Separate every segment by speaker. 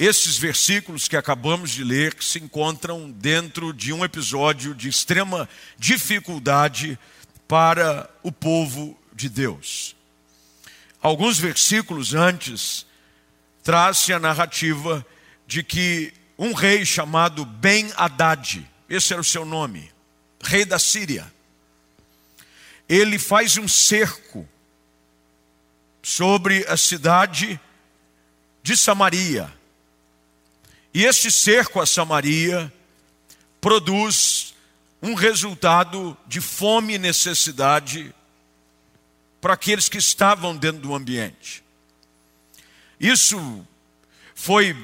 Speaker 1: esses versículos que acabamos de ler se encontram dentro de um episódio de extrema dificuldade para o povo de Deus. Alguns versículos antes traz-se a narrativa de que um rei chamado Ben-Hadad, esse era o seu nome, rei da Síria, ele faz um cerco sobre a cidade de Samaria. E este cerco a Samaria produz um resultado de fome e necessidade para aqueles que estavam dentro do ambiente. Isso foi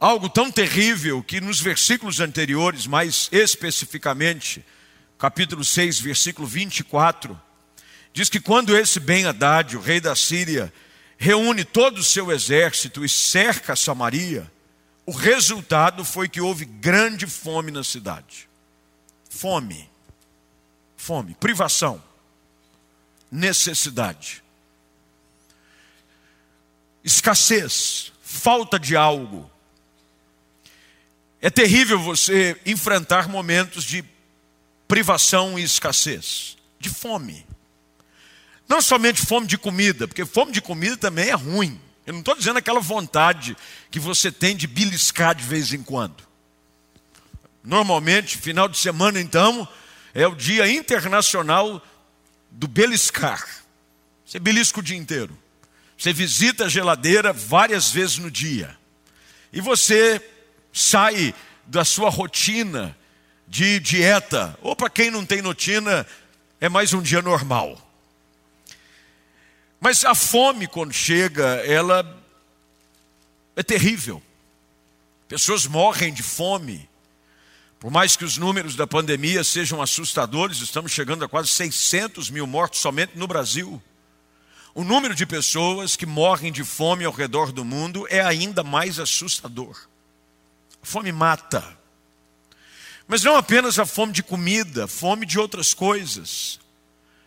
Speaker 1: algo tão terrível que nos versículos anteriores, mais especificamente, capítulo 6, versículo 24, diz que quando esse Ben-Hadad, o rei da Síria, reúne todo o seu exército e cerca Samaria, o resultado foi que houve grande fome na cidade. Fome. Fome, privação, necessidade. Escassez, falta de algo. É terrível você enfrentar momentos de privação e escassez, de fome. Não somente fome de comida, porque fome de comida também é ruim. Eu não estou dizendo aquela vontade que você tem de beliscar de vez em quando. Normalmente, final de semana, então, é o dia internacional do beliscar. Você belisca o dia inteiro. Você visita a geladeira várias vezes no dia. E você sai da sua rotina de dieta, ou para quem não tem rotina, é mais um dia normal. Mas a fome, quando chega, ela é terrível. Pessoas morrem de fome. Por mais que os números da pandemia sejam assustadores, estamos chegando a quase 600 mil mortos somente no Brasil. O número de pessoas que morrem de fome ao redor do mundo é ainda mais assustador. A fome mata. Mas não apenas a fome de comida, fome de outras coisas.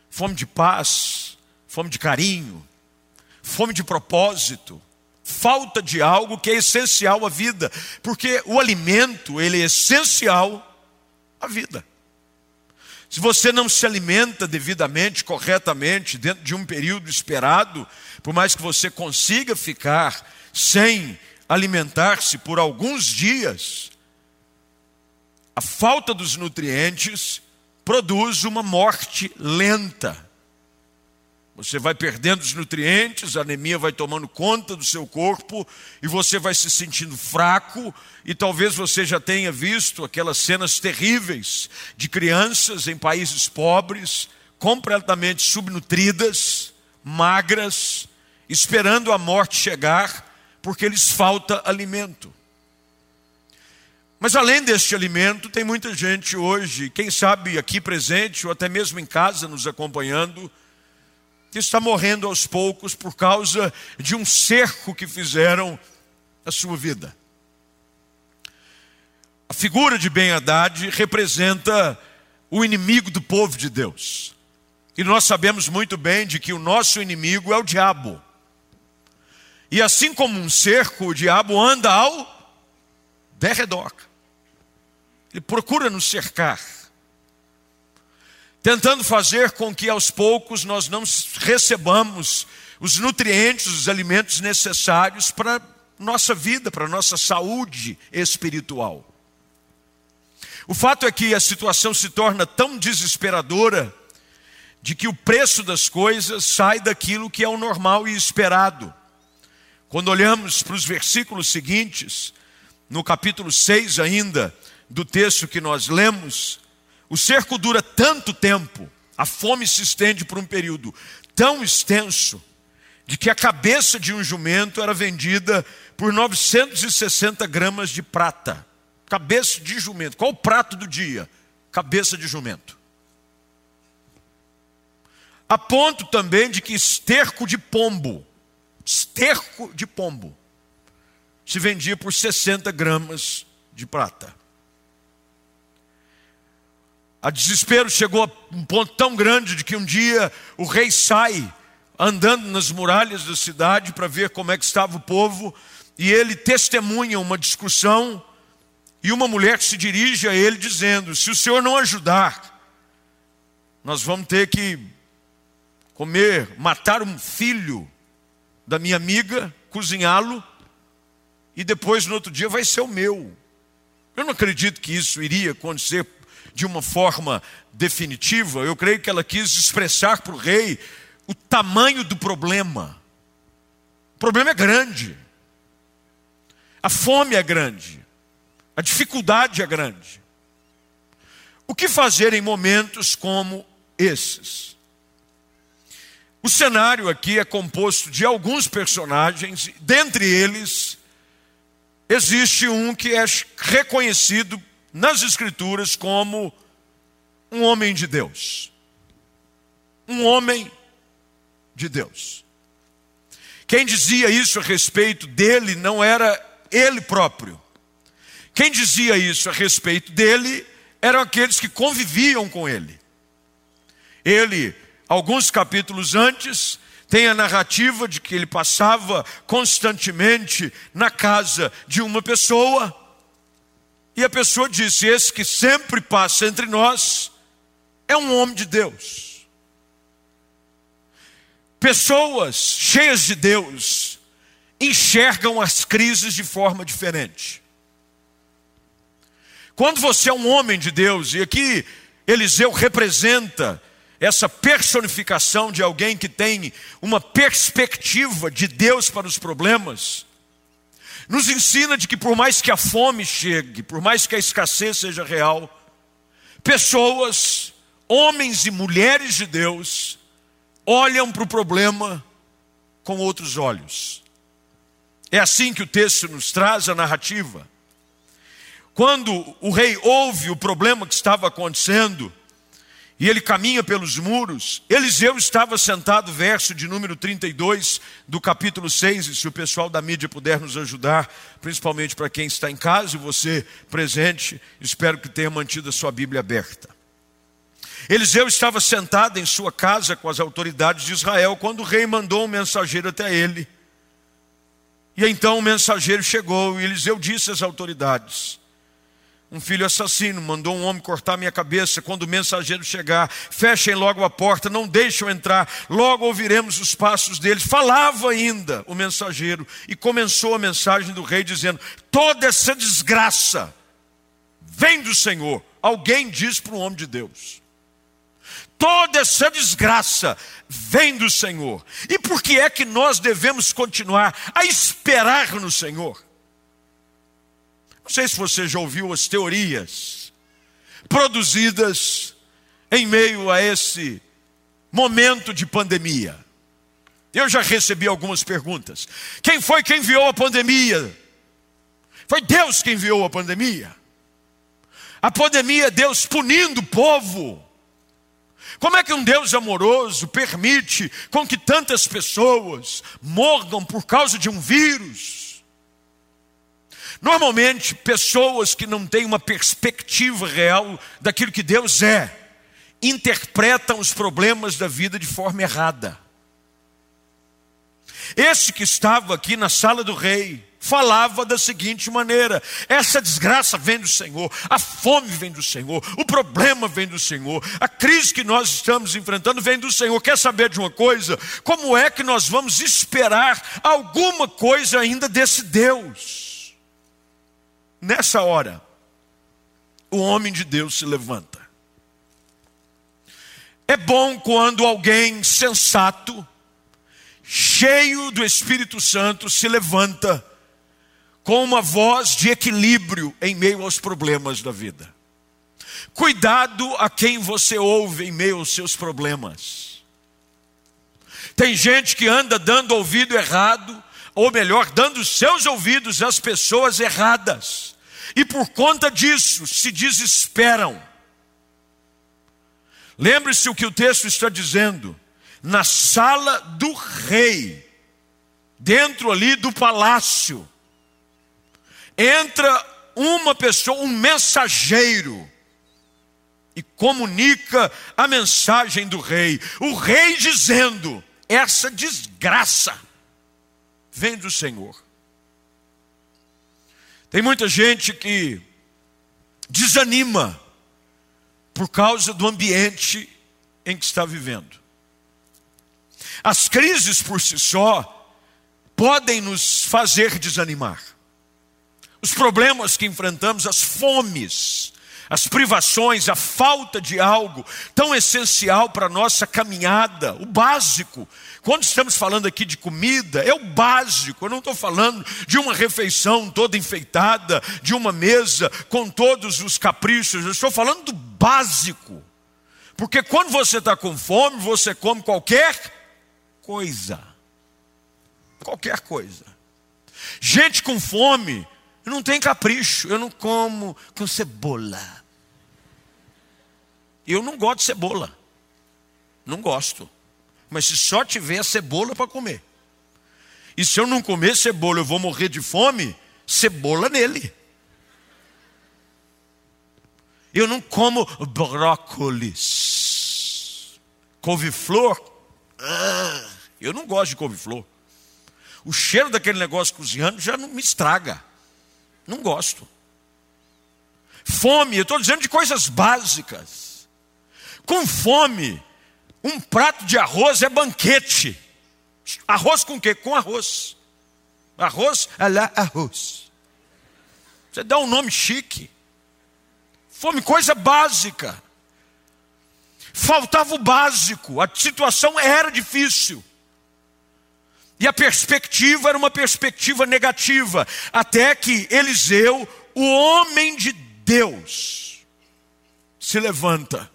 Speaker 1: Fome de paz, fome de carinho, fome de propósito, falta de algo que é essencial à vida, porque o alimento, ele é essencial à vida. Se você não se alimenta devidamente, corretamente, dentro de um período esperado, por mais que você consiga ficar sem alimentar-se por alguns dias, a falta dos nutrientes produz uma morte lenta. Você vai perdendo os nutrientes, a anemia vai tomando conta do seu corpo e você vai se sentindo fraco. E talvez você já tenha visto aquelas cenas terríveis de crianças em países pobres, completamente subnutridas, magras, esperando a morte chegar, porque lhes falta alimento. Mas além deste alimento, tem muita gente hoje, quem sabe aqui presente ou até mesmo em casa nos acompanhando, que está morrendo aos poucos por causa de um cerco que fizeram à sua vida. A figura de Ben-Hadad representa o inimigo do povo de Deus. E nós sabemos muito bem de que o nosso inimigo é o diabo. E assim como um cerco, o diabo anda ao derredor. Ele procura nos cercar tentando fazer com que aos poucos nós não recebamos os nutrientes, os alimentos necessários para nossa vida, para nossa saúde espiritual. O fato é que a situação se torna tão desesperadora de que o preço das coisas sai daquilo que é o normal e esperado. Quando olhamos para os versículos seguintes, no capítulo 6 ainda do texto que nós lemos, o cerco dura tanto tempo, a fome se estende por um período tão extenso, de que a cabeça de um jumento era vendida por 960 gramas de prata. Cabeça de jumento. Qual o prato do dia? Cabeça de jumento. A ponto também de que esterco de pombo, esterco de pombo, se vendia por 60 gramas de prata. A desespero chegou a um ponto tão grande de que um dia o rei sai andando nas muralhas da cidade para ver como é que estava o povo, e ele testemunha uma discussão, e uma mulher se dirige a ele dizendo: Se o senhor não ajudar, nós vamos ter que comer, matar um filho da minha amiga, cozinhá-lo, e depois no outro dia vai ser o meu. Eu não acredito que isso iria acontecer de uma forma definitiva. Eu creio que ela quis expressar para o rei o tamanho do problema. O problema é grande. A fome é grande. A dificuldade é grande. O que fazer em momentos como esses? O cenário aqui é composto de alguns personagens, dentre eles, existe um que é reconhecido nas Escrituras como um homem de Deus. Um homem de Deus. Quem dizia isso a respeito dele não era ele próprio. Quem dizia isso a respeito dele eram aqueles que conviviam com ele. Ele, alguns capítulos antes, tem a narrativa de que ele passava constantemente na casa de uma pessoa, e a pessoa disse: Esse que sempre passa entre nós é um homem de Deus. Pessoas cheias de Deus enxergam as crises de forma diferente. Quando você é um homem de Deus, e aqui Eliseu representa essa personificação de alguém que tem uma perspectiva de Deus para os problemas, nos ensina de que por mais que a fome chegue, por mais que a escassez seja real, pessoas, homens e mulheres de Deus, olham para o problema com outros olhos. É assim que o texto nos traz a narrativa. Quando o rei ouve o problema que estava acontecendo, e ele caminha pelos muros. Eliseu estava sentado, verso de número 32 do capítulo 6. E se o pessoal da mídia puder nos ajudar, principalmente para quem está em casa e você presente, espero que tenha mantido a sua Bíblia aberta. Eliseu estava sentado em sua casa com as autoridades de Israel quando o rei mandou um mensageiro até ele. E então o mensageiro chegou e Eliseu disse às autoridades: um filho assassino mandou um homem cortar minha cabeça. Quando o mensageiro chegar, fechem logo a porta, não deixem entrar, logo ouviremos os passos deles. Falava ainda o mensageiro e começou a mensagem do rei dizendo: toda essa desgraça vem do Senhor. Alguém diz para o homem de Deus. Toda essa desgraça vem do Senhor. E por que é que nós devemos continuar a esperar no Senhor? Não sei se você já ouviu as teorias produzidas em meio a esse momento de pandemia. Eu já recebi algumas perguntas. Quem foi que enviou a pandemia? Foi Deus que enviou a pandemia. A pandemia é Deus punindo o povo. Como é que um Deus amoroso permite com que tantas pessoas morram por causa de um vírus? Normalmente, pessoas que não têm uma perspectiva real daquilo que Deus é, interpretam os problemas da vida de forma errada. Esse que estava aqui na sala do rei falava da seguinte maneira: essa desgraça vem do Senhor, a fome vem do Senhor, o problema vem do Senhor, a crise que nós estamos enfrentando vem do Senhor. Quer saber de uma coisa? Como é que nós vamos esperar alguma coisa ainda desse Deus? Nessa hora, o homem de Deus se levanta. É bom quando alguém sensato, cheio do Espírito Santo, se levanta com uma voz de equilíbrio em meio aos problemas da vida. Cuidado a quem você ouve em meio aos seus problemas. Tem gente que anda dando ouvido errado ou melhor, dando seus ouvidos às pessoas erradas, e por conta disso se desesperam. Lembre-se o que o texto está dizendo, na sala do rei, dentro ali do palácio, entra uma pessoa, um mensageiro, e comunica a mensagem do rei. O rei dizendo: essa desgraça vem do Senhor. Tem muita gente que desanima por causa do ambiente em que está vivendo. As crises por si só podem nos fazer desanimar. Os problemas que enfrentamos, as fomes, as privações, a falta de algo tão essencial para a nossa caminhada, o básico. Quando estamos falando aqui de comida, é o básico. Eu não estou falando de uma refeição toda enfeitada, de uma mesa com todos os caprichos. Eu estou falando do básico. Porque quando você está com fome, você come qualquer coisa. Qualquer coisa. Gente com fome não tem capricho. Eu não como com cebola. Eu não gosto de cebola. Não gosto. Mas se só tiver cebola para comer. E se eu não comer cebola, eu vou morrer de fome, cebola nele. Eu não como brócolis. Couve-flor. Ah, eu não gosto de couve-flor. O cheiro daquele negócio cozinhando já não me estraga. Não gosto. Fome, eu estou dizendo de coisas básicas. Com fome, um prato de arroz é banquete. Arroz com quê? Com arroz. Arroz, lá arroz. Você dá um nome chique. Fome, coisa básica. Faltava o básico, a situação era difícil. E a perspectiva era uma perspectiva negativa, até que Eliseu, o homem de Deus, se levanta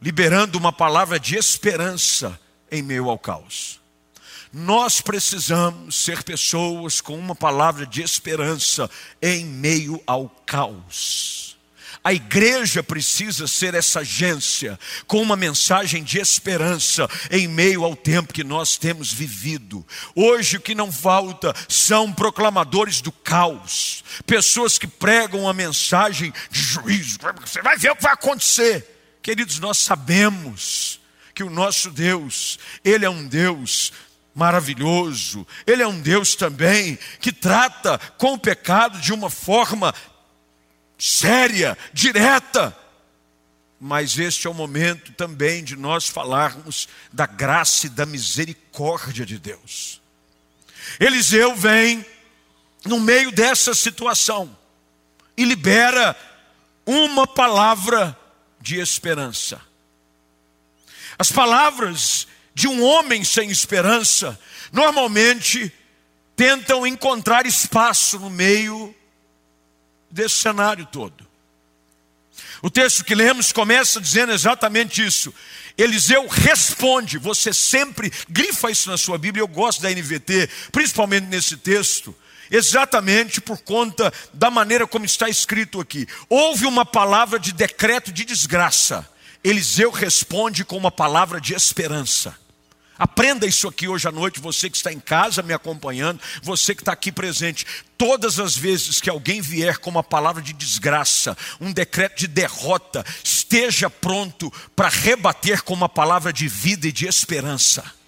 Speaker 1: liberando uma palavra de esperança em meio ao caos. Nós precisamos ser pessoas com uma palavra de esperança em meio ao caos. A igreja precisa ser essa agência com uma mensagem de esperança em meio ao tempo que nós temos vivido. Hoje o que não falta são proclamadores do caos, pessoas que pregam a mensagem de juízo. Você vai ver o que vai acontecer. Queridos, nós sabemos que o nosso Deus, Ele é um Deus maravilhoso, Ele é um Deus também que trata com o pecado de uma forma séria, direta. Mas este é o momento também de nós falarmos da graça e da misericórdia de Deus. Eliseu vem no meio dessa situação e libera uma palavra de esperança. As palavras de um homem sem esperança normalmente tentam encontrar espaço no meio desse cenário todo. O texto que lemos começa dizendo exatamente isso. Eliseu responde, você sempre grifa isso na sua Bíblia, eu gosto da NVT, principalmente nesse texto exatamente por conta da maneira como está escrito aqui. Houve uma palavra de decreto de desgraça. Eliseu responde com uma palavra de esperança. Aprenda isso aqui hoje à noite, você que está em casa me acompanhando, você que está aqui presente. Todas as vezes que alguém vier com uma palavra de desgraça, um decreto de derrota, esteja pronto para rebater com uma palavra de vida e de esperança.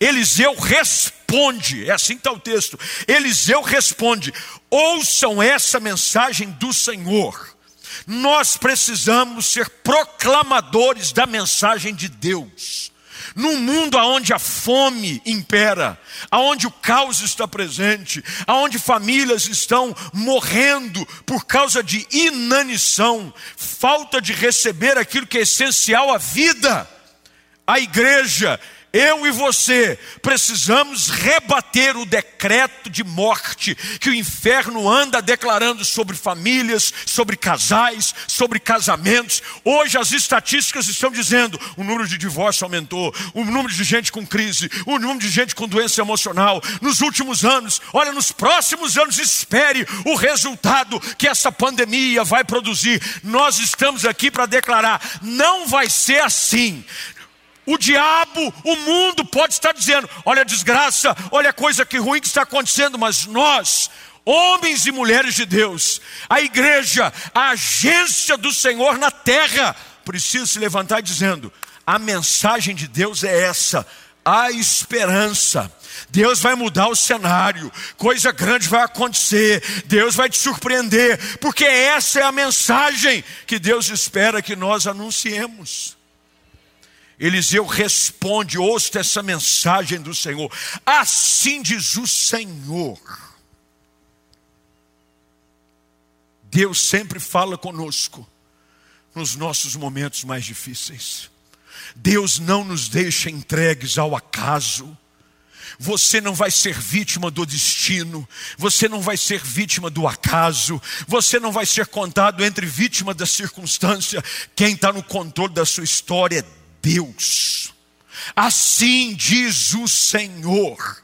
Speaker 1: Eliseu responde, é assim que está o texto. Eliseu responde: ouçam essa mensagem do Senhor. Nós precisamos ser proclamadores da mensagem de Deus. Num mundo onde a fome impera, aonde o caos está presente, aonde famílias estão morrendo por causa de inanição, falta de receber aquilo que é essencial à vida, a igreja eu e você precisamos rebater o decreto de morte que o inferno anda declarando sobre famílias, sobre casais, sobre casamentos. Hoje as estatísticas estão dizendo: o número de divórcio aumentou, o número de gente com crise, o número de gente com doença emocional. Nos últimos anos, olha, nos próximos anos, espere o resultado que essa pandemia vai produzir. Nós estamos aqui para declarar: não vai ser assim. O diabo, o mundo pode estar dizendo: olha a desgraça, olha a coisa que ruim que está acontecendo, mas nós, homens e mulheres de Deus, a igreja, a agência do Senhor na terra, precisa se levantar dizendo: a mensagem de Deus é essa, a esperança. Deus vai mudar o cenário, coisa grande vai acontecer, Deus vai te surpreender, porque essa é a mensagem que Deus espera que nós anunciemos. Eliseu responde: ouça essa mensagem do Senhor. Assim diz o Senhor. Deus sempre fala conosco nos nossos momentos mais difíceis. Deus não nos deixa entregues ao acaso. Você não vai ser vítima do destino, você não vai ser vítima do acaso, você não vai ser contado entre vítima da circunstância. Quem está no controle da sua história é Deus. Assim diz o Senhor.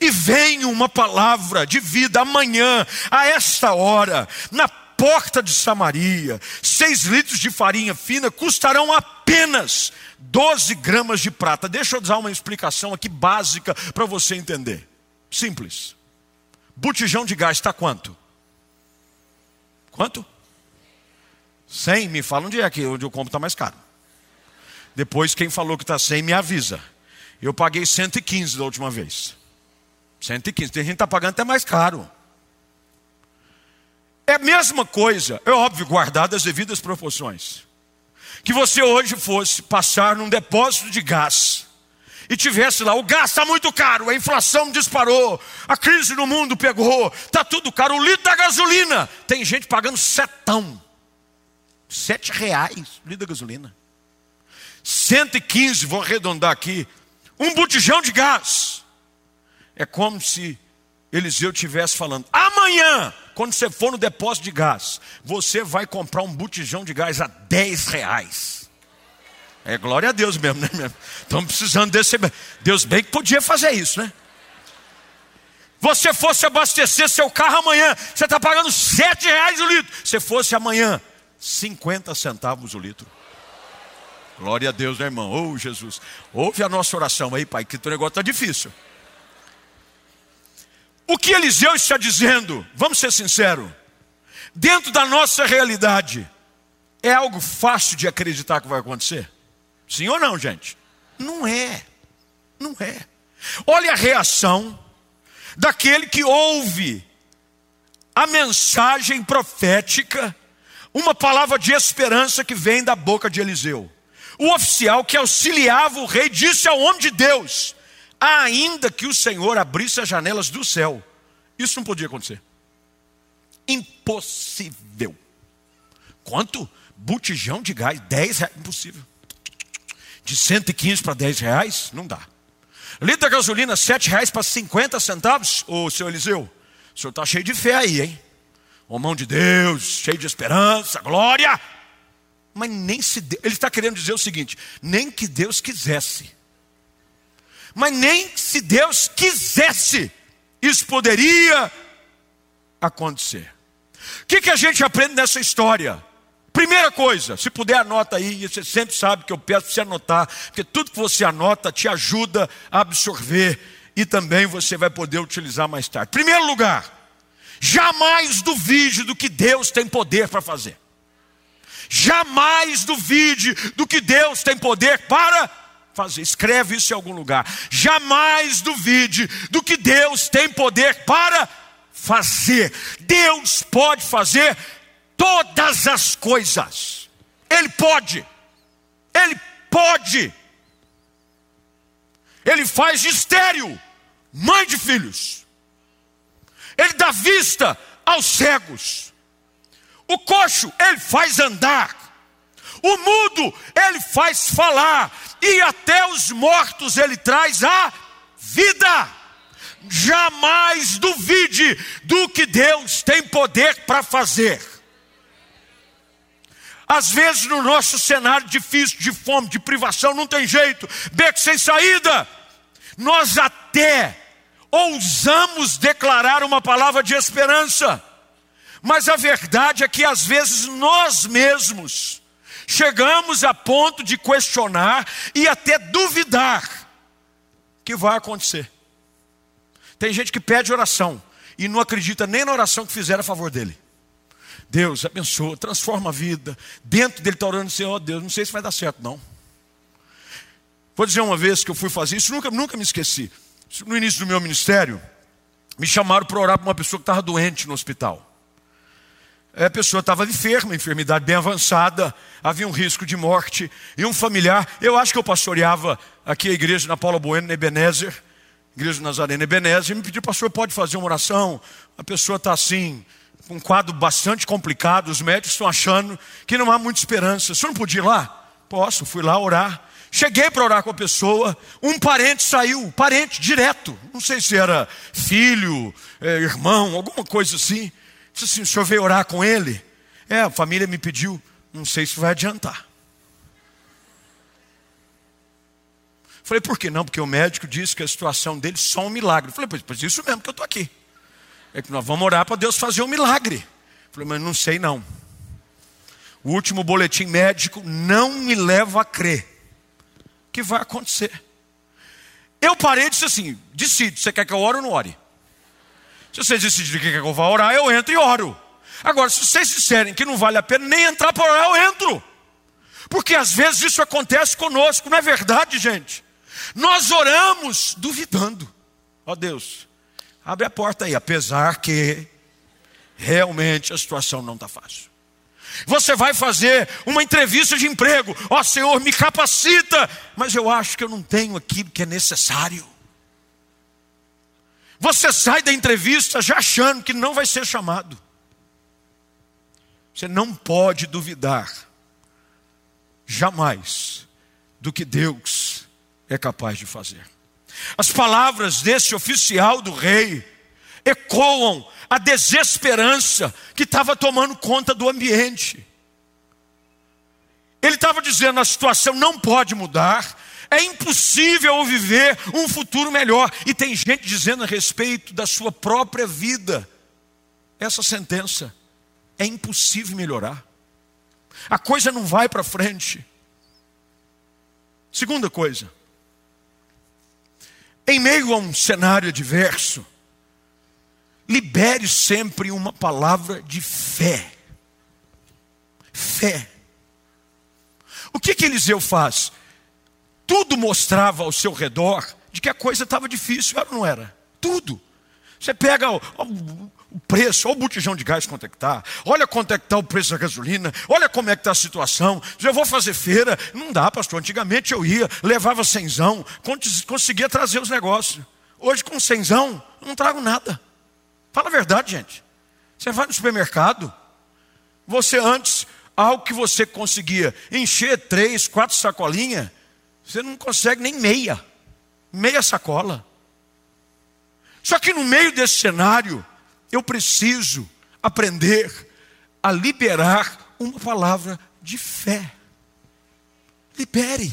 Speaker 1: E vem uma palavra de vida amanhã, a esta hora, na porta de Samaria. Seis litros de farinha fina custarão apenas 12 gramas de prata. Deixa eu dar uma explicação aqui básica para você entender. Simples. Botijão de gás está quanto? Quanto? 100? Me fala onde é que onde eu compro está mais caro. Depois, quem falou que está 100 me avisa. Eu paguei 115 da última vez. 115. Tem gente que está pagando até mais caro. É a mesma coisa, é óbvio, guardado as devidas proporções. Que você hoje fosse passar num depósito de gás e tivesse lá, o gás está muito caro, a inflação disparou, a crise no mundo pegou, está tudo caro, o litro da gasolina, tem gente pagando setão, sete reais o litro da gasolina. 115, vou arredondar aqui, um botijão de gás. É como se Eliseu estivesse falando: amanhã, quando você for no depósito de gás, você vai comprar um botijão de gás a 10 reais. É glória a Deus mesmo, né? Estamos precisando desse. Deus bem que podia fazer isso, né? Você fosse abastecer seu carro amanhã, você está pagando 7 reais o litro. Se fosse amanhã, 50 centavos o litro. Glória a Deus, né, irmão? Oh, Jesus. Ouve a nossa oração aí, pai, que o negócio está difícil. O que Eliseu está dizendo, vamos ser sinceros, dentro da nossa realidade, é algo fácil de acreditar que vai acontecer? Sim ou não, gente? Não é. Não é. Olha a reação daquele que ouve a mensagem profética, uma palavra de esperança que vem da boca de Eliseu. O oficial que auxiliava o rei disse ao homem de Deus: ainda que o Senhor abrisse as janelas do céu, isso não podia acontecer. Impossível. Quanto? Botijão de gás, 10 reais, impossível. De 115 para 10 reais, não dá. Litro da gasolina, 7 reais para 50 centavos, ô seu Eliseu, o senhor está cheio de fé aí, hein? Ô mão de Deus, cheio de esperança, glória. Mas nem se Deus, ele está querendo dizer o seguinte: nem que Deus quisesse, mas nem se Deus quisesse, isso poderia acontecer. O que, que a gente aprende nessa história? Primeira coisa, se puder anota aí, você sempre sabe que eu peço para você anotar, porque tudo que você anota te ajuda a absorver e também você vai poder utilizar mais tarde. Primeiro lugar, jamais duvide do que Deus tem poder para fazer. Jamais duvide do que Deus tem poder para fazer. Escreve isso em algum lugar. Jamais duvide do que Deus tem poder para fazer. Deus pode fazer todas as coisas. Ele pode. Ele pode. Ele faz estéreo, mãe de filhos. Ele dá vista aos cegos. O coxo, ele faz andar. O mudo, ele faz falar. E até os mortos, ele traz a vida. Jamais duvide do que Deus tem poder para fazer. Às vezes, no nosso cenário difícil, de fome, de privação, não tem jeito, beco sem saída, nós até ousamos declarar uma palavra de esperança mas a verdade é que às vezes nós mesmos chegamos a ponto de questionar e até duvidar que vai acontecer. Tem gente que pede oração e não acredita nem na oração que fizeram a favor dele. Deus abençoa, transforma a vida. Dentro dele está orando assim, ó oh, Deus, não sei se vai dar certo não. Vou dizer uma vez que eu fui fazer isso, nunca, nunca me esqueci. no início do meu ministério, me chamaram para orar para uma pessoa que estava doente no hospital. A pessoa estava enferma, enfermidade bem avançada, havia um risco de morte, e um familiar, eu acho que eu pastoreava aqui a igreja na Paula Bueno, na Ebenezer, igreja Nazarena Ebenezer, e me pediu, pastor, pode fazer uma oração? A pessoa está assim, com um quadro bastante complicado, os médicos estão achando que não há muita esperança. O senhor não podia ir lá? Posso, fui lá orar. Cheguei para orar com a pessoa, um parente saiu, parente direto, não sei se era filho, é, irmão, alguma coisa assim. Disse assim: o senhor veio orar com ele? É, a família me pediu, não sei se vai adiantar. Falei, por que não? Porque o médico disse que a situação dele é só um milagre. Falei, pois, pois isso mesmo que eu estou aqui. É que nós vamos orar para Deus fazer um milagre. Falei, mas não sei não. O último boletim médico não me leva a crer que vai acontecer. Eu parei e disse assim: decide, você quer que eu ore ou não ore? Se vocês decidirem que eu vou orar, eu entro e oro. Agora, se vocês disserem que não vale a pena nem entrar para orar, eu entro. Porque às vezes isso acontece conosco, não é verdade, gente? Nós oramos duvidando. Ó oh, Deus, abre a porta aí, apesar que realmente a situação não está fácil. Você vai fazer uma entrevista de emprego, ó oh, Senhor, me capacita, mas eu acho que eu não tenho aquilo que é necessário. Você sai da entrevista já achando que não vai ser chamado. Você não pode duvidar, jamais, do que Deus é capaz de fazer. As palavras desse oficial do rei ecoam a desesperança que estava tomando conta do ambiente. Ele estava dizendo: a situação não pode mudar, é impossível viver um futuro melhor. E tem gente dizendo a respeito da sua própria vida. Essa sentença é impossível melhorar. A coisa não vai para frente. Segunda coisa. Em meio a um cenário adverso, libere sempre uma palavra de fé. Fé. O que que Eliseu faz? Tudo mostrava ao seu redor de que a coisa estava difícil, era ou não era? Tudo. Você pega o, o, preço, olha o botijão de gás quanto é que está, olha quanto é que está o preço da gasolina, olha como é que está a situação. Eu vou fazer feira, não dá, pastor. Antigamente eu ia, levava cenzão, conseguia trazer os negócios. Hoje com cenzão, não trago nada. Fala a verdade, gente. Você vai no supermercado, você antes, algo que você conseguia encher três, quatro sacolinhas, você não consegue nem meia, meia sacola. Só que no meio desse cenário, eu preciso aprender a liberar uma palavra de fé. Libere.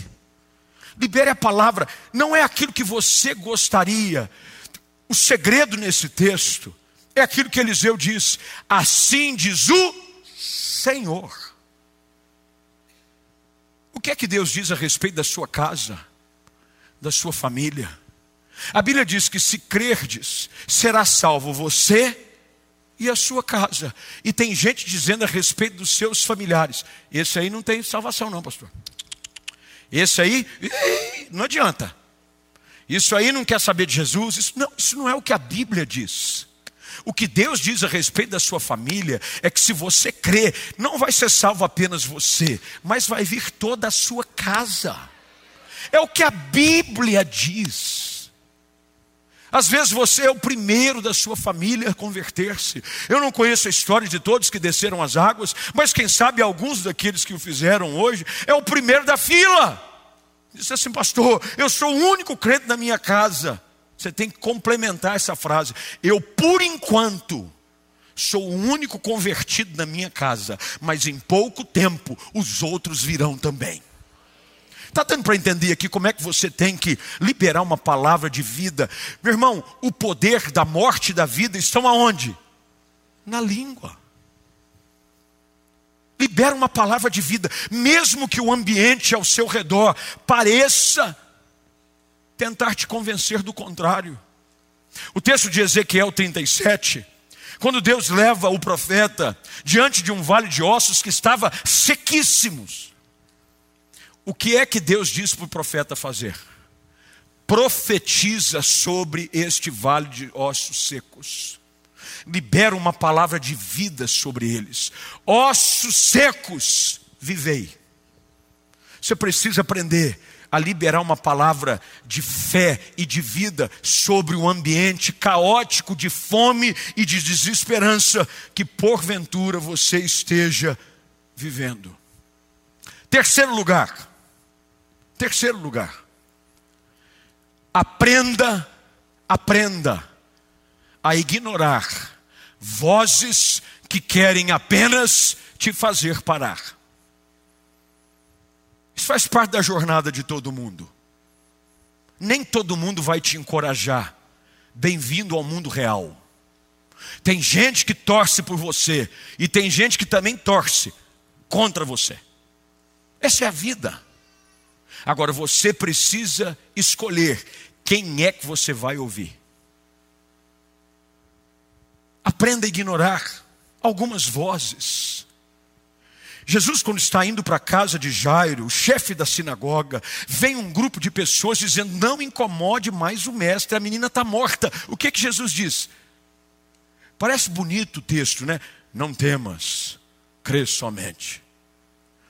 Speaker 1: Libere a palavra. Não é aquilo que você gostaria. O segredo nesse texto é aquilo que Eliseu diz: Assim diz o Senhor. O que é que Deus diz a respeito da sua casa, da sua família? A Bíblia diz que se crerdes, será salvo você e a sua casa. E tem gente dizendo a respeito dos seus familiares: esse aí não tem salvação, não, pastor. Esse aí, não adianta. Isso aí não quer saber de Jesus. Isso não, isso não é o que a Bíblia diz. O que Deus diz a respeito da sua família é que se você crê, não vai ser salvo apenas você, mas vai vir toda a sua casa. É o que a Bíblia diz. Às vezes você é o primeiro da sua família a converter-se. Eu não conheço a história de todos que desceram as águas, mas quem sabe alguns daqueles que o fizeram hoje é o primeiro da fila. Disse assim, pastor, eu sou o único crente na minha casa. Você tem que complementar essa frase. Eu, por enquanto, sou o único convertido na minha casa, mas em pouco tempo os outros virão também. Está dando para entender aqui como é que você tem que liberar uma palavra de vida? Meu irmão, o poder da morte e da vida estão aonde? Na língua. Libera uma palavra de vida, mesmo que o ambiente ao seu redor pareça tentar te convencer do contrário. O texto de Ezequiel 37, quando Deus leva o profeta diante de um vale de ossos que estava sequíssimos, o que é que Deus diz para o profeta fazer? profetiza sobre este vale de ossos secos. Libera uma palavra de vida sobre eles. Ossos secos, vivei. Você precisa aprender a liberar uma palavra de fé e de vida sobre o ambiente caótico de fome e de desesperança que porventura você esteja vivendo. Terceiro lugar. Terceiro lugar. Aprenda, aprenda a ignorar vozes que querem apenas te fazer parar. Isso faz parte da jornada de todo mundo. Nem todo mundo vai te encorajar. Bem-vindo ao mundo real. Tem gente que torce por você e tem gente que também torce contra você. Essa é a vida. Agora você precisa escolher quem é que você vai ouvir. Aprenda a ignorar algumas vozes. Jesus, quando está indo para a casa de Jairo, o chefe da sinagoga, vem um grupo de pessoas dizendo: Não incomode mais o mestre, a menina está morta. O que, que Jesus diz? Parece bonito o texto, né? Não temas, crê somente.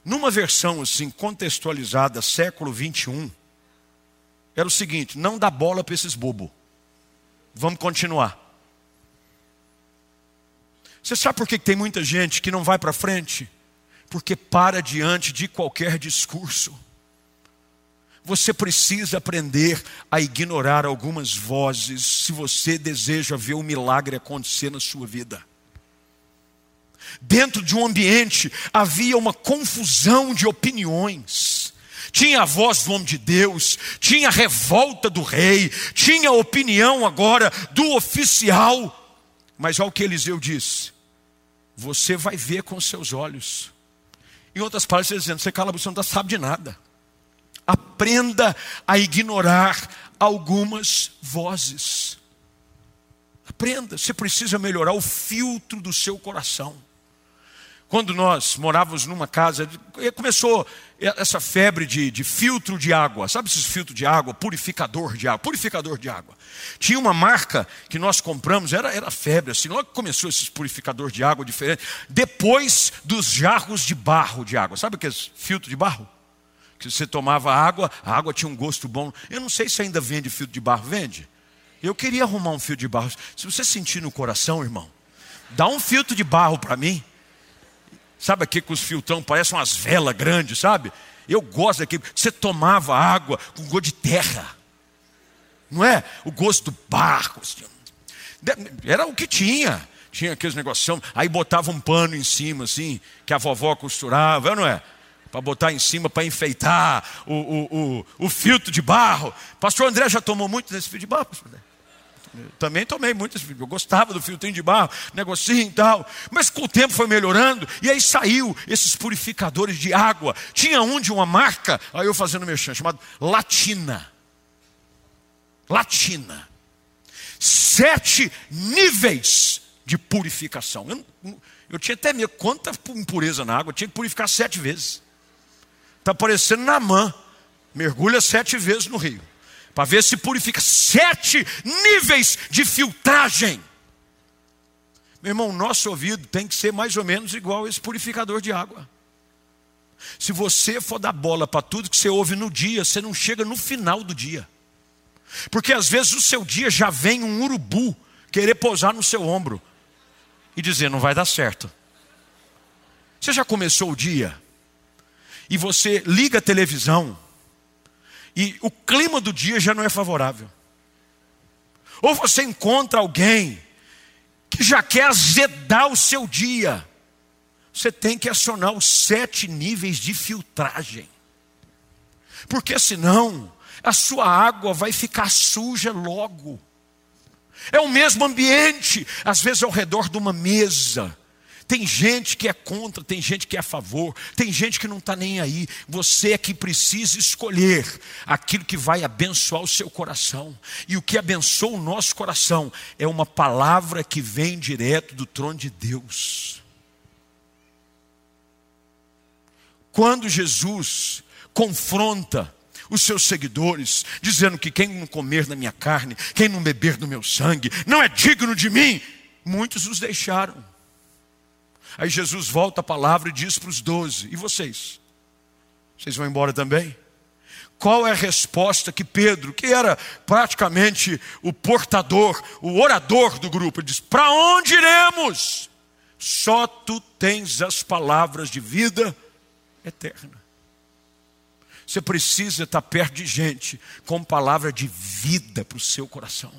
Speaker 1: Numa versão assim, contextualizada, século 21, era o seguinte: não dá bola para esses bobos. Vamos continuar. Você sabe por que tem muita gente que não vai para frente? Porque para diante de qualquer discurso. Você precisa aprender a ignorar algumas vozes se você deseja ver o milagre acontecer na sua vida. Dentro de um ambiente havia uma confusão de opiniões. Tinha a voz do homem de Deus, tinha a revolta do rei, tinha a opinião agora do oficial. Mas olha o que Eliseu disse: você vai ver com seus olhos em outras palavras, dizendo: você cala, você não sabe de nada. Aprenda a ignorar algumas vozes. Aprenda, você precisa melhorar o filtro do seu coração. Quando nós morávamos numa casa, começou essa febre de, de, filtro de água, sabe esses filtros de água, purificador de água, purificador de água. Tinha uma marca que nós compramos, era, era febre, assim, logo começou esses purificador de água diferente, depois dos jarros de barro de água, sabe aqueles filtro de barro? Que você tomava água, a água tinha um gosto bom. Eu não sei se ainda vende filtro de barro, vende? Eu queria arrumar um filtro de barro. Se você sentir no coração, irmão, dá um filtro de barro para mim. Sabe aqui com os filtrão, parecem umas velas grandes, sabe? Eu gosto daquilo. Você tomava água com gosto de terra. Não é? O gosto do barco. Assim. Era o que tinha. Tinha aqueles negócios. Aí botava um pano em cima, assim, que a vovó costurava, não é? Para botar em cima, para enfeitar o, o, o, o, filtro de barro. Pastor André já tomou muito desse filtro de barro, pastor André? Também tomei muitas, eu gostava do filtrinho de barro, negocinho e tal. Mas com o tempo foi melhorando, e aí saiu esses purificadores de água. Tinha um de uma marca, aí eu fazendo mexer, chamado Latina. Latina. Sete níveis de purificação. Eu, eu tinha até medo, quanta impureza na água, eu tinha que purificar sete vezes. Está parecendo na mão. Mergulha sete vezes no rio para ver se purifica. Sete níveis de filtragem. Meu irmão, nosso ouvido tem que ser mais ou menos igual esse purificador de água. Se você for dar bola para tudo que você ouve no dia, você não chega no final do dia. Porque às vezes o seu dia já vem um urubu querer pousar no seu ombro e dizer: não vai dar certo. Você já começou o dia e você liga a televisão e o clima do dia já não é favorável. Ou você encontra alguém que já quer azedar o seu dia. Você tem que acionar os sete níveis de filtragem. Porque senão a sua água vai ficar suja logo. É o mesmo ambiente, às vezes ao redor de uma mesa. Tem gente que é contra, tem gente que é a favor, tem gente que não está nem aí. Você é que precisa escolher aquilo que vai abençoar o seu coração. E o que abençoa o nosso coração é uma palavra que vem direto do trono de Deus. Quando Jesus confronta os seus seguidores, dizendo que quem não comer na minha carne, quem não beber do meu sangue, não é digno de mim. Muitos os deixaram. Aí Jesus volta a palavra e diz para os doze: E vocês? Vocês vão embora também? Qual é a resposta que Pedro, que era praticamente o portador, o orador do grupo, diz: Para onde iremos? Só tu tens as palavras de vida eterna. Você precisa estar perto de gente com palavra de vida para o seu coração.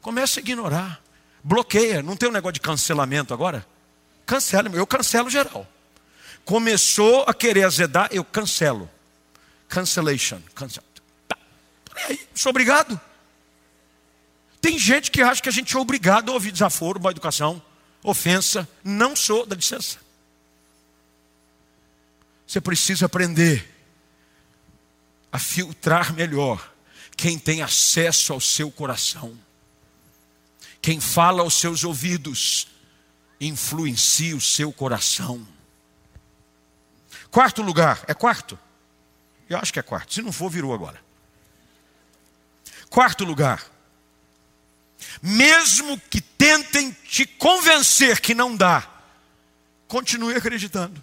Speaker 1: Comece a ignorar. Bloqueia. Não tem um negócio de cancelamento agora? Cancela. Eu cancelo geral. Começou a querer azedar, eu cancelo. Cancellation. Cancel. Tá. Aí, sou obrigado. Tem gente que acha que a gente é obrigado a ouvir desaforo, boa educação, ofensa. Não sou, dá licença. Você precisa aprender a filtrar melhor quem tem acesso ao seu coração. Quem fala aos seus ouvidos influencia o seu coração. Quarto lugar, é quarto? Eu acho que é quarto. Se não for, virou agora. Quarto lugar. Mesmo que tentem te convencer que não dá, continue acreditando.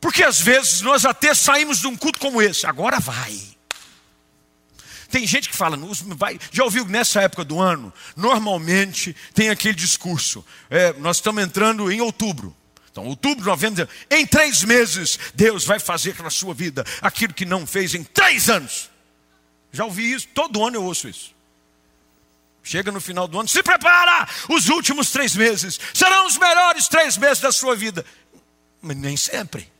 Speaker 1: Porque às vezes nós até saímos de um culto como esse, agora vai. Tem gente que fala, vai, já ouviu nessa época do ano? Normalmente tem aquele discurso. É, nós estamos entrando em outubro. Então, outubro, novembro, em três meses, Deus vai fazer na sua vida aquilo que não fez em três anos. Já ouvi isso, todo ano eu ouço isso. Chega no final do ano, se prepara! Os últimos três meses serão os melhores três meses da sua vida. Mas nem sempre.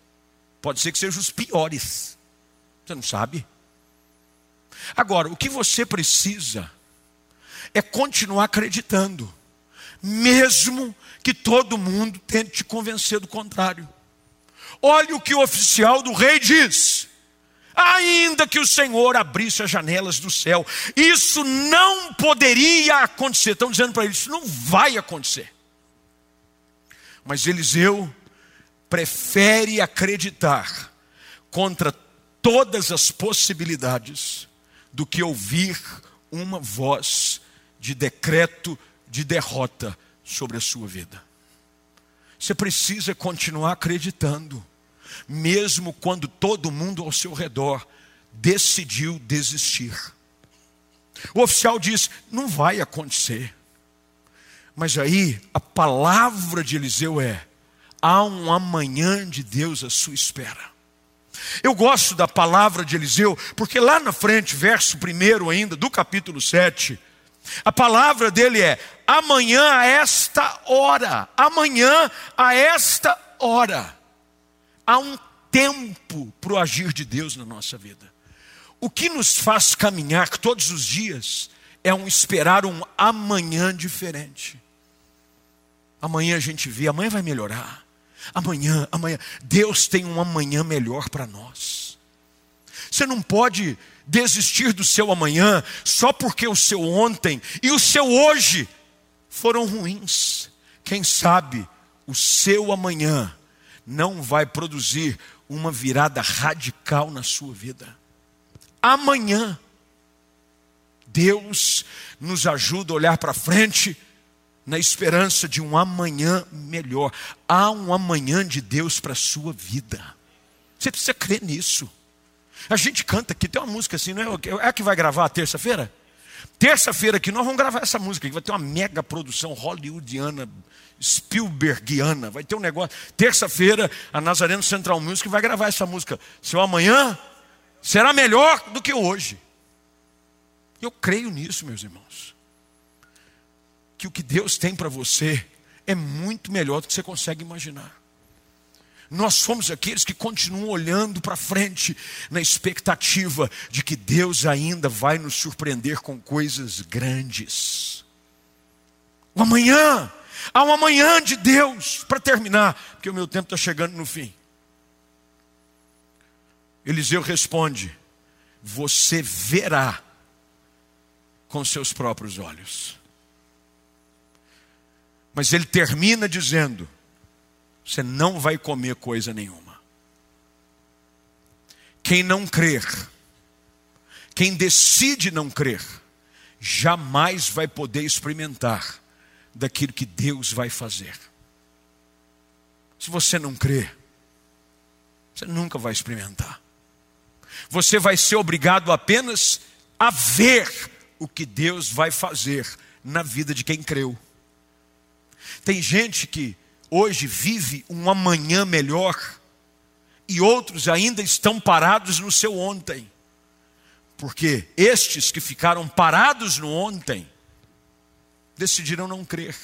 Speaker 1: Pode ser que sejam os piores. Você não sabe. Agora, o que você precisa é continuar acreditando, mesmo que todo mundo tente te convencer do contrário. Olhe o que o oficial do rei diz. Ainda que o Senhor abrisse as janelas do céu, isso não poderia acontecer. Estão dizendo para ele: isso não vai acontecer. Mas Eliseu prefere acreditar contra todas as possibilidades do que ouvir uma voz de decreto de derrota sobre a sua vida. Você precisa continuar acreditando, mesmo quando todo mundo ao seu redor decidiu desistir. O oficial diz: não vai acontecer. Mas aí a palavra de Eliseu é: há um amanhã de Deus à sua espera. Eu gosto da palavra de Eliseu, porque lá na frente, verso 1 ainda, do capítulo 7, a palavra dele é: amanhã a esta hora, amanhã a esta hora. Há um tempo para o agir de Deus na nossa vida. O que nos faz caminhar todos os dias é um esperar um amanhã diferente. Amanhã a gente vê, amanhã vai melhorar. Amanhã, amanhã. Deus tem um amanhã melhor para nós. Você não pode desistir do seu amanhã só porque o seu ontem e o seu hoje foram ruins. Quem sabe o seu amanhã não vai produzir uma virada radical na sua vida. Amanhã, Deus nos ajuda a olhar para frente na esperança de um amanhã melhor. Há um amanhã de Deus para a sua vida. Você precisa crer nisso. A gente canta aqui, tem uma música assim, não é? É que vai gravar terça-feira? Terça-feira aqui nós vamos gravar essa música, que vai ter uma mega produção hollywoodiana, Spielbergiana, vai ter um negócio. Terça-feira, a Nazareno Central Music vai gravar essa música. Seu amanhã será melhor do que hoje. Eu creio nisso, meus irmãos que o que Deus tem para você é muito melhor do que você consegue imaginar. Nós somos aqueles que continuam olhando para frente na expectativa de que Deus ainda vai nos surpreender com coisas grandes. O amanhã, há um amanhã de Deus, para terminar, porque o meu tempo está chegando no fim. Eliseu responde: Você verá com seus próprios olhos. Mas ele termina dizendo: Você não vai comer coisa nenhuma. Quem não crer, quem decide não crer, jamais vai poder experimentar daquilo que Deus vai fazer. Se você não crer, você nunca vai experimentar. Você vai ser obrigado apenas a ver o que Deus vai fazer na vida de quem creu. Tem gente que hoje vive um amanhã melhor e outros ainda estão parados no seu ontem. Porque estes que ficaram parados no ontem decidiram não crer.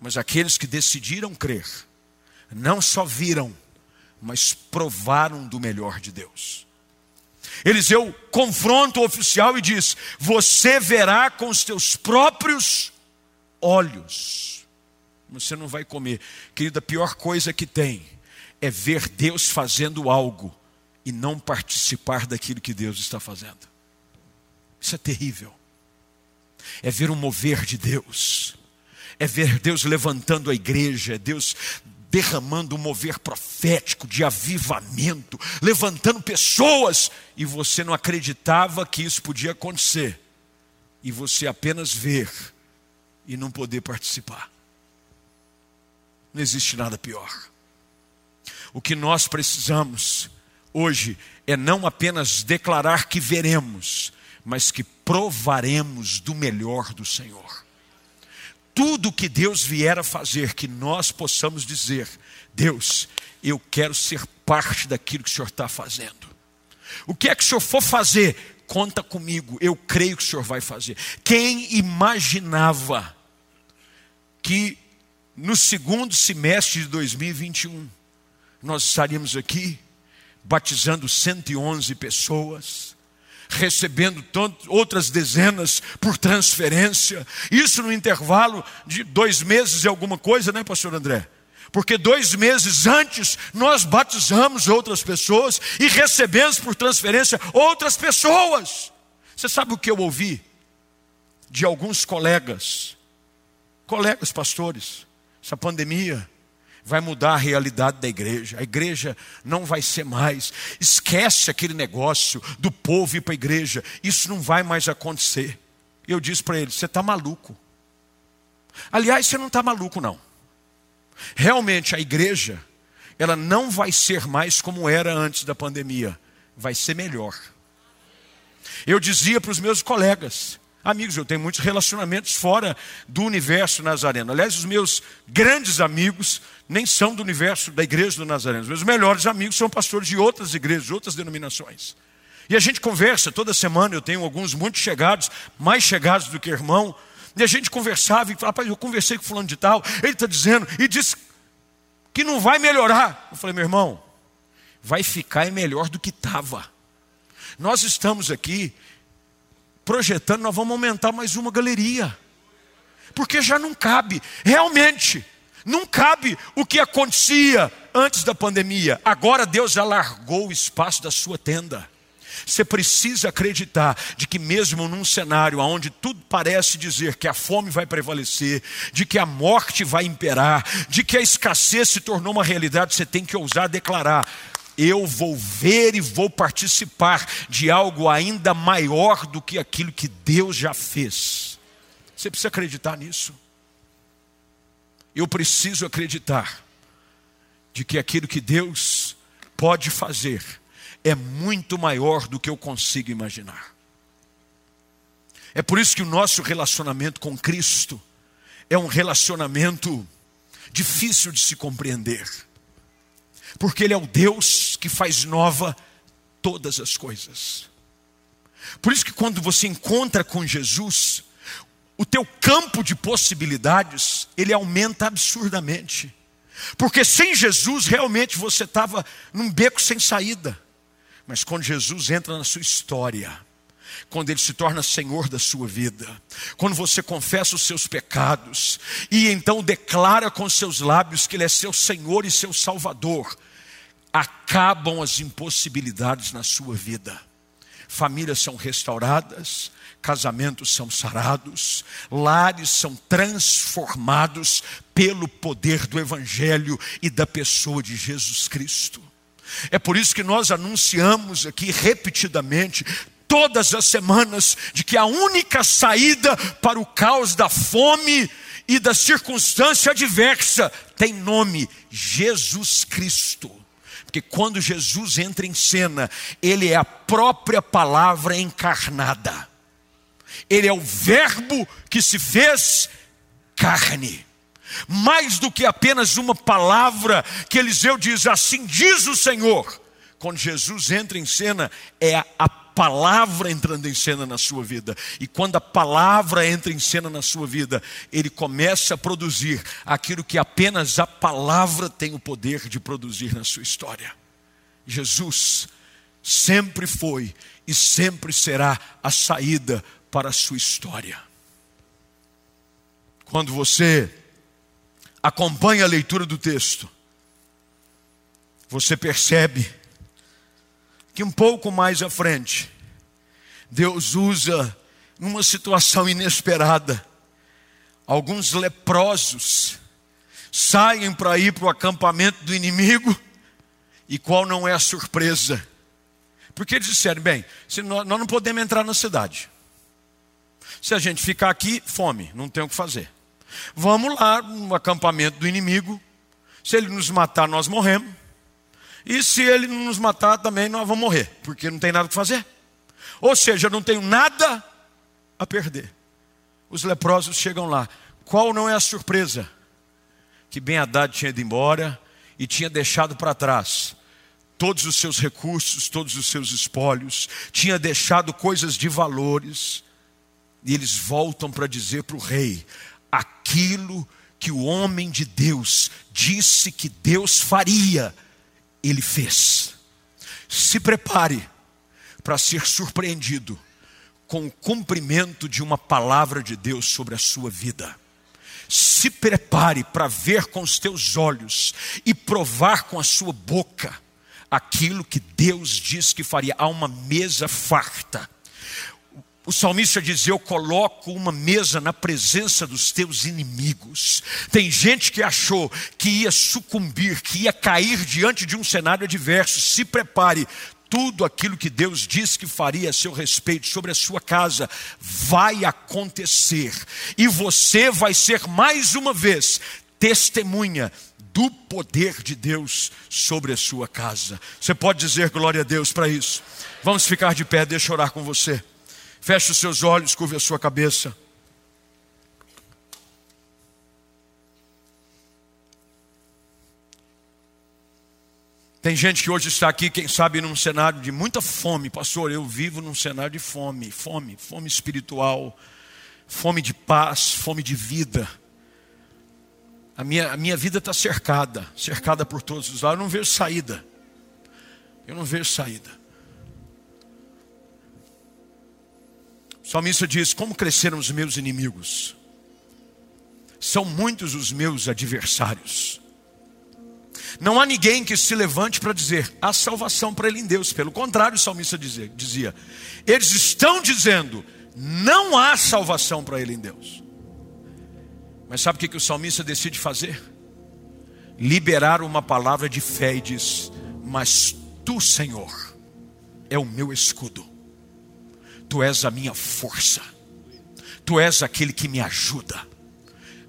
Speaker 1: Mas aqueles que decidiram crer não só viram, mas provaram do melhor de Deus. Eliseu confronta o oficial e diz: Você verá com os teus próprios olhos. Você não vai comer. Querida, a pior coisa que tem é ver Deus fazendo algo e não participar daquilo que Deus está fazendo. Isso é terrível. É ver o mover de Deus. É ver Deus levantando a igreja, é Deus derramando um mover profético de avivamento, levantando pessoas, e você não acreditava que isso podia acontecer, e você apenas ver e não poder participar. Não existe nada pior. O que nós precisamos hoje é não apenas declarar que veremos, mas que provaremos do melhor do Senhor tudo que Deus vier a fazer, que nós possamos dizer: Deus, eu quero ser parte daquilo que o Senhor está fazendo. O que é que o Senhor for fazer, conta comigo, eu creio que o Senhor vai fazer. Quem imaginava que no segundo semestre de 2021 nós estaríamos aqui batizando 111 pessoas? recebendo outras dezenas por transferência. Isso no intervalo de dois meses e alguma coisa, né, pastor André? Porque dois meses antes nós batizamos outras pessoas e recebemos por transferência outras pessoas. Você sabe o que eu ouvi de alguns colegas, colegas pastores, essa pandemia vai mudar a realidade da igreja. A igreja não vai ser mais. Esquece aquele negócio do povo ir para a igreja. Isso não vai mais acontecer. Eu disse para ele: você está maluco. Aliás, você não está maluco, não. Realmente a igreja, ela não vai ser mais como era antes da pandemia. Vai ser melhor. Eu dizia para os meus colegas: Amigos, eu tenho muitos relacionamentos fora do universo nazareno. Aliás, os meus grandes amigos nem são do universo da igreja do Nazareno. Os meus melhores amigos são pastores de outras igrejas, de outras denominações. E a gente conversa toda semana, eu tenho alguns muito chegados, mais chegados do que irmão. E a gente conversava e falava, eu conversei com fulano de tal, ele está dizendo, e diz que não vai melhorar. Eu falei, meu irmão, vai ficar melhor do que estava. Nós estamos aqui projetando, nós vamos aumentar mais uma galeria. Porque já não cabe, realmente, não cabe o que acontecia antes da pandemia. Agora Deus já largou o espaço da sua tenda. Você precisa acreditar de que mesmo num cenário onde tudo parece dizer que a fome vai prevalecer, de que a morte vai imperar, de que a escassez se tornou uma realidade, você tem que ousar declarar: eu vou ver e vou participar de algo ainda maior do que aquilo que Deus já fez. Você precisa acreditar nisso. Eu preciso acreditar de que aquilo que Deus pode fazer é muito maior do que eu consigo imaginar. É por isso que o nosso relacionamento com Cristo é um relacionamento difícil de se compreender porque Ele é o Deus que faz nova todas as coisas. Por isso que quando você encontra com Jesus, o teu campo de possibilidades, ele aumenta absurdamente. Porque sem Jesus, realmente você estava num beco sem saída. Mas quando Jesus entra na sua história, quando Ele se torna Senhor da sua vida, quando você confessa os seus pecados e então declara com seus lábios que Ele é seu Senhor e seu Salvador, acabam as impossibilidades na sua vida. Famílias são restauradas, casamentos são sarados, lares são transformados pelo poder do Evangelho e da pessoa de Jesus Cristo. É por isso que nós anunciamos aqui repetidamente, todas as semanas, de que a única saída para o caos da fome e da circunstância adversa tem nome: Jesus Cristo. Porque quando Jesus entra em cena, ele é a própria palavra encarnada. Ele é o Verbo que se fez carne. Mais do que apenas uma palavra que Eliseu diz, assim diz o Senhor. Quando Jesus entra em cena, é a palavra entrando em cena na sua vida. E quando a palavra entra em cena na sua vida, ele começa a produzir aquilo que apenas a palavra tem o poder de produzir na sua história. Jesus sempre foi e sempre será a saída para a sua história. Quando você acompanha a leitura do texto, você percebe que um pouco mais à frente, Deus usa, numa situação inesperada, alguns leprosos saem para ir para o acampamento do inimigo, e qual não é a surpresa? Porque eles disseram: bem, nós, nós não podemos entrar na cidade. Se a gente ficar aqui, fome, não tem o que fazer. Vamos lá no acampamento do inimigo. Se ele nos matar, nós morremos. E se ele não nos matar, também nós vamos morrer, porque não tem nada que fazer. Ou seja, eu não tenho nada a perder. Os leprosos chegam lá. Qual não é a surpresa? Que Ben Haddad tinha ido embora e tinha deixado para trás todos os seus recursos, todos os seus espólios, tinha deixado coisas de valores, e eles voltam para dizer para o rei: aquilo que o homem de Deus disse que Deus faria, ele fez. Se prepare para ser surpreendido com o cumprimento de uma palavra de Deus sobre a sua vida. Se prepare para ver com os teus olhos e provar com a sua boca aquilo que Deus diz que faria. Há uma mesa farta o salmista diz: Eu coloco uma mesa na presença dos teus inimigos. Tem gente que achou que ia sucumbir, que ia cair diante de um cenário adverso. Se prepare, tudo aquilo que Deus disse que faria a seu respeito sobre a sua casa vai acontecer, e você vai ser mais uma vez testemunha do poder de Deus sobre a sua casa. Você pode dizer glória a Deus para isso? Vamos ficar de pé, deixa eu orar com você. Feche os seus olhos, curve a sua cabeça. Tem gente que hoje está aqui, quem sabe, num cenário de muita fome. Pastor, eu vivo num cenário de fome, fome, fome espiritual, fome de paz, fome de vida. A minha, a minha vida está cercada, cercada por todos os lados. Eu não vejo saída. Eu não vejo saída. Salmista diz: Como cresceram os meus inimigos? São muitos os meus adversários. Não há ninguém que se levante para dizer há salvação para ele em Deus. Pelo contrário, o salmista dizia, eles estão dizendo não há salvação para ele em Deus. Mas sabe o que, que o salmista decide fazer? Liberar uma palavra de fé e diz: Mas tu, Senhor, é o meu escudo Tu és a minha força, Tu és aquele que me ajuda.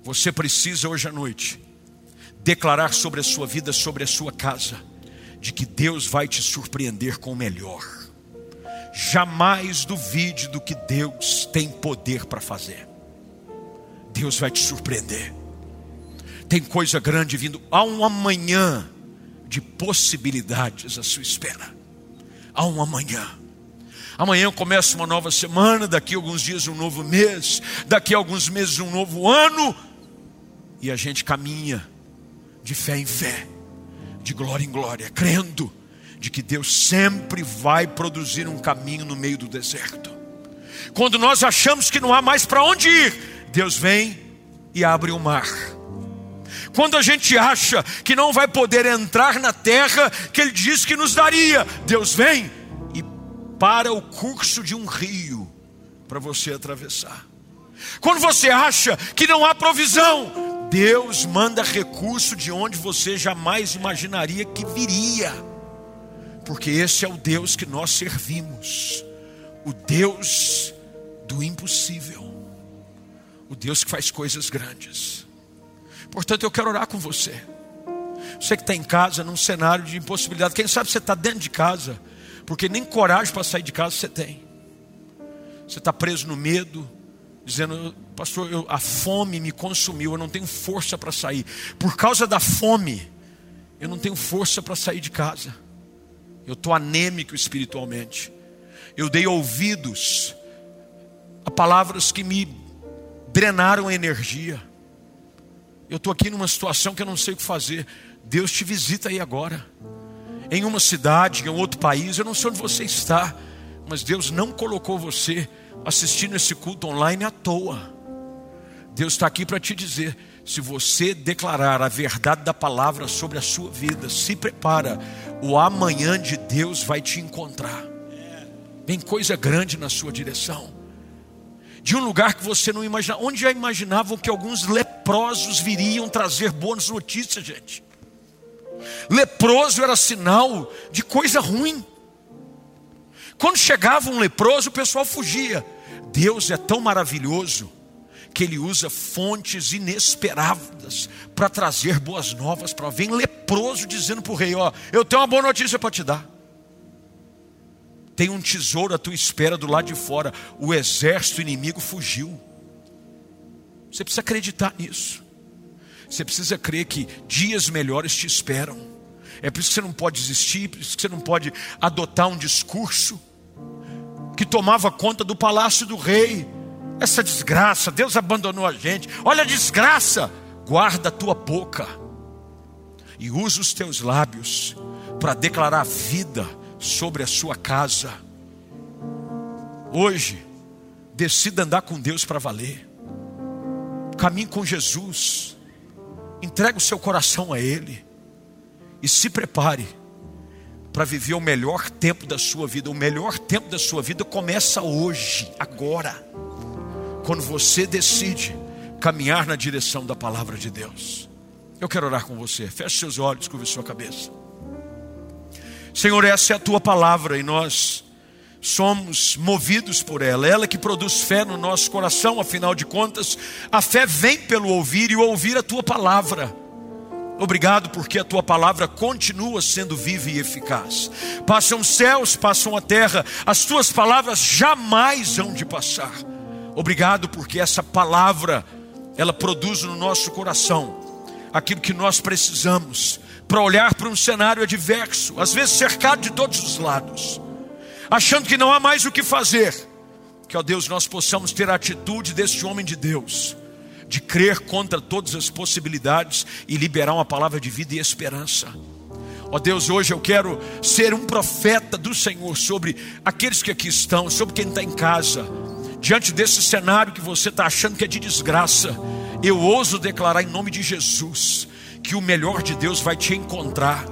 Speaker 1: Você precisa hoje à noite declarar sobre a sua vida, sobre a sua casa, de que Deus vai te surpreender com o melhor. Jamais duvide do que Deus tem poder para fazer. Deus vai te surpreender. Tem coisa grande vindo. Há um amanhã de possibilidades à sua espera. Há um amanhã. Amanhã começa uma nova semana, daqui a alguns dias um novo mês, daqui a alguns meses um novo ano, e a gente caminha de fé em fé, de glória em glória, crendo de que Deus sempre vai produzir um caminho no meio do deserto. Quando nós achamos que não há mais para onde ir, Deus vem e abre o mar. Quando a gente acha que não vai poder entrar na terra que Ele disse que nos daria, Deus vem para o curso de um rio para você atravessar. Quando você acha que não há provisão, Deus manda recurso de onde você jamais imaginaria que viria. porque esse é o Deus que nós servimos, o Deus do impossível, o Deus que faz coisas grandes. Portanto, eu quero orar com você. Você que está em casa, num cenário de impossibilidade, quem sabe você está dentro de casa, porque nem coragem para sair de casa você tem. Você está preso no medo, dizendo, pastor, eu, a fome me consumiu, eu não tenho força para sair. Por causa da fome, eu não tenho força para sair de casa. Eu estou anêmico espiritualmente. Eu dei ouvidos a palavras que me drenaram energia. Eu estou aqui numa situação que eu não sei o que fazer. Deus te visita aí agora. Em uma cidade, em outro país, eu não sei onde você está, mas Deus não colocou você assistindo esse culto online à toa. Deus está aqui para te dizer: se você declarar a verdade da palavra sobre a sua vida, se prepara, o amanhã de Deus vai te encontrar. Vem coisa grande na sua direção. De um lugar que você não imaginava. Onde já imaginavam que alguns leprosos viriam trazer boas notícias, gente? Leproso era sinal de coisa ruim. Quando chegava um leproso, o pessoal fugia. Deus é tão maravilhoso que ele usa fontes inesperadas para trazer boas novas para vem leproso dizendo para o rei, ó, eu tenho uma boa notícia para te dar. Tem um tesouro à tua espera do lado de fora. O exército inimigo fugiu. Você precisa acreditar nisso. Você precisa crer que dias melhores te esperam. É por isso que você não pode desistir, por isso que você não pode adotar um discurso que tomava conta do palácio do rei. Essa desgraça, Deus abandonou a gente. Olha a desgraça. Guarda a tua boca e usa os teus lábios para declarar vida sobre a sua casa. Hoje, decida andar com Deus para valer. Caminhe com Jesus. Entregue o seu coração a Ele. E se prepare para viver o melhor tempo da sua vida. O melhor tempo da sua vida começa hoje, agora. Quando você decide caminhar na direção da palavra de Deus. Eu quero orar com você. Feche seus olhos, curve sua cabeça. Senhor, essa é a tua palavra e nós somos movidos por ela, ela que produz fé no nosso coração, afinal de contas, a fé vem pelo ouvir e ouvir a tua palavra. Obrigado porque a tua palavra continua sendo viva e eficaz. Passam os céus, passam a terra, as tuas palavras jamais hão de passar. Obrigado porque essa palavra ela produz no nosso coração aquilo que nós precisamos para olhar para um cenário adverso, às vezes cercado de todos os lados, achando que não há mais o que fazer. Que, ó Deus, nós possamos ter a atitude deste homem de Deus, de crer contra todas as possibilidades e liberar uma palavra de vida e esperança. Ó Deus, hoje eu quero ser um profeta do Senhor sobre aqueles que aqui estão, sobre quem está em casa, diante desse cenário que você está achando que é de desgraça. Eu ouso declarar em nome de Jesus que o melhor de Deus vai te encontrar,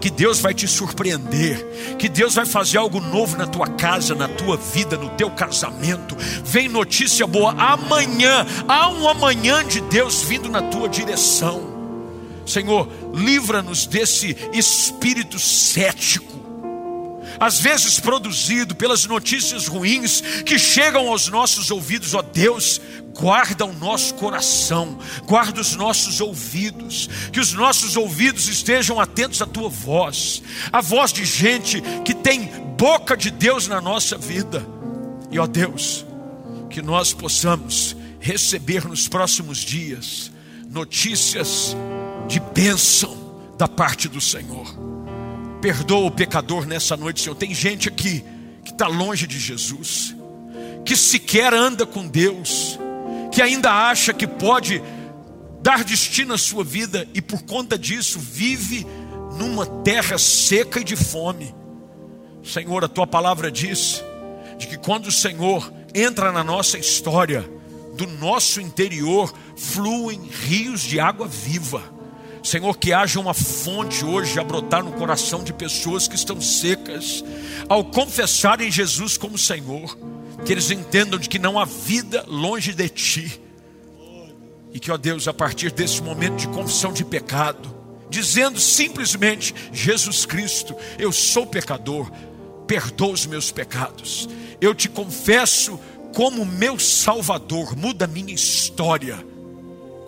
Speaker 1: que Deus vai te surpreender, que Deus vai fazer algo novo na tua casa, na tua vida, no teu casamento. Vem notícia boa, amanhã, há um amanhã de Deus vindo na tua direção. Senhor, livra-nos desse espírito cético às vezes produzido pelas notícias ruins que chegam aos nossos ouvidos, ó Deus, guarda o nosso coração, guarda os nossos ouvidos, que os nossos ouvidos estejam atentos à tua voz, a voz de gente que tem boca de Deus na nossa vida. E ó Deus, que nós possamos receber nos próximos dias notícias de bênção da parte do Senhor. Perdoa o pecador nessa noite, Senhor. Tem gente aqui que está longe de Jesus, que sequer anda com Deus, que ainda acha que pode dar destino à sua vida e por conta disso vive numa terra seca e de fome. Senhor, a tua palavra diz de que quando o Senhor entra na nossa história, do nosso interior fluem rios de água viva. Senhor, que haja uma fonte hoje a brotar no coração de pessoas que estão secas, ao confessarem Jesus como Senhor, que eles entendam de que não há vida longe de Ti, e que, ó Deus, a partir desse momento de confissão de pecado, dizendo simplesmente: Jesus Cristo, eu sou pecador, perdoa os meus pecados, eu te confesso como meu Salvador, muda minha história.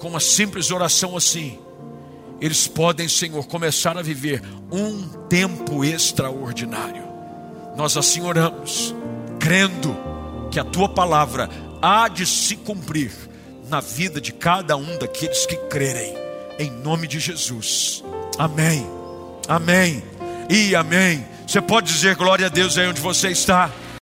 Speaker 1: Com uma simples oração assim, eles podem, Senhor, começar a viver um tempo extraordinário. Nós assim oramos, crendo que a tua palavra há de se cumprir na vida de cada um daqueles que crerem, em nome de Jesus. Amém, amém e amém. Você pode dizer glória a Deus aí onde você está.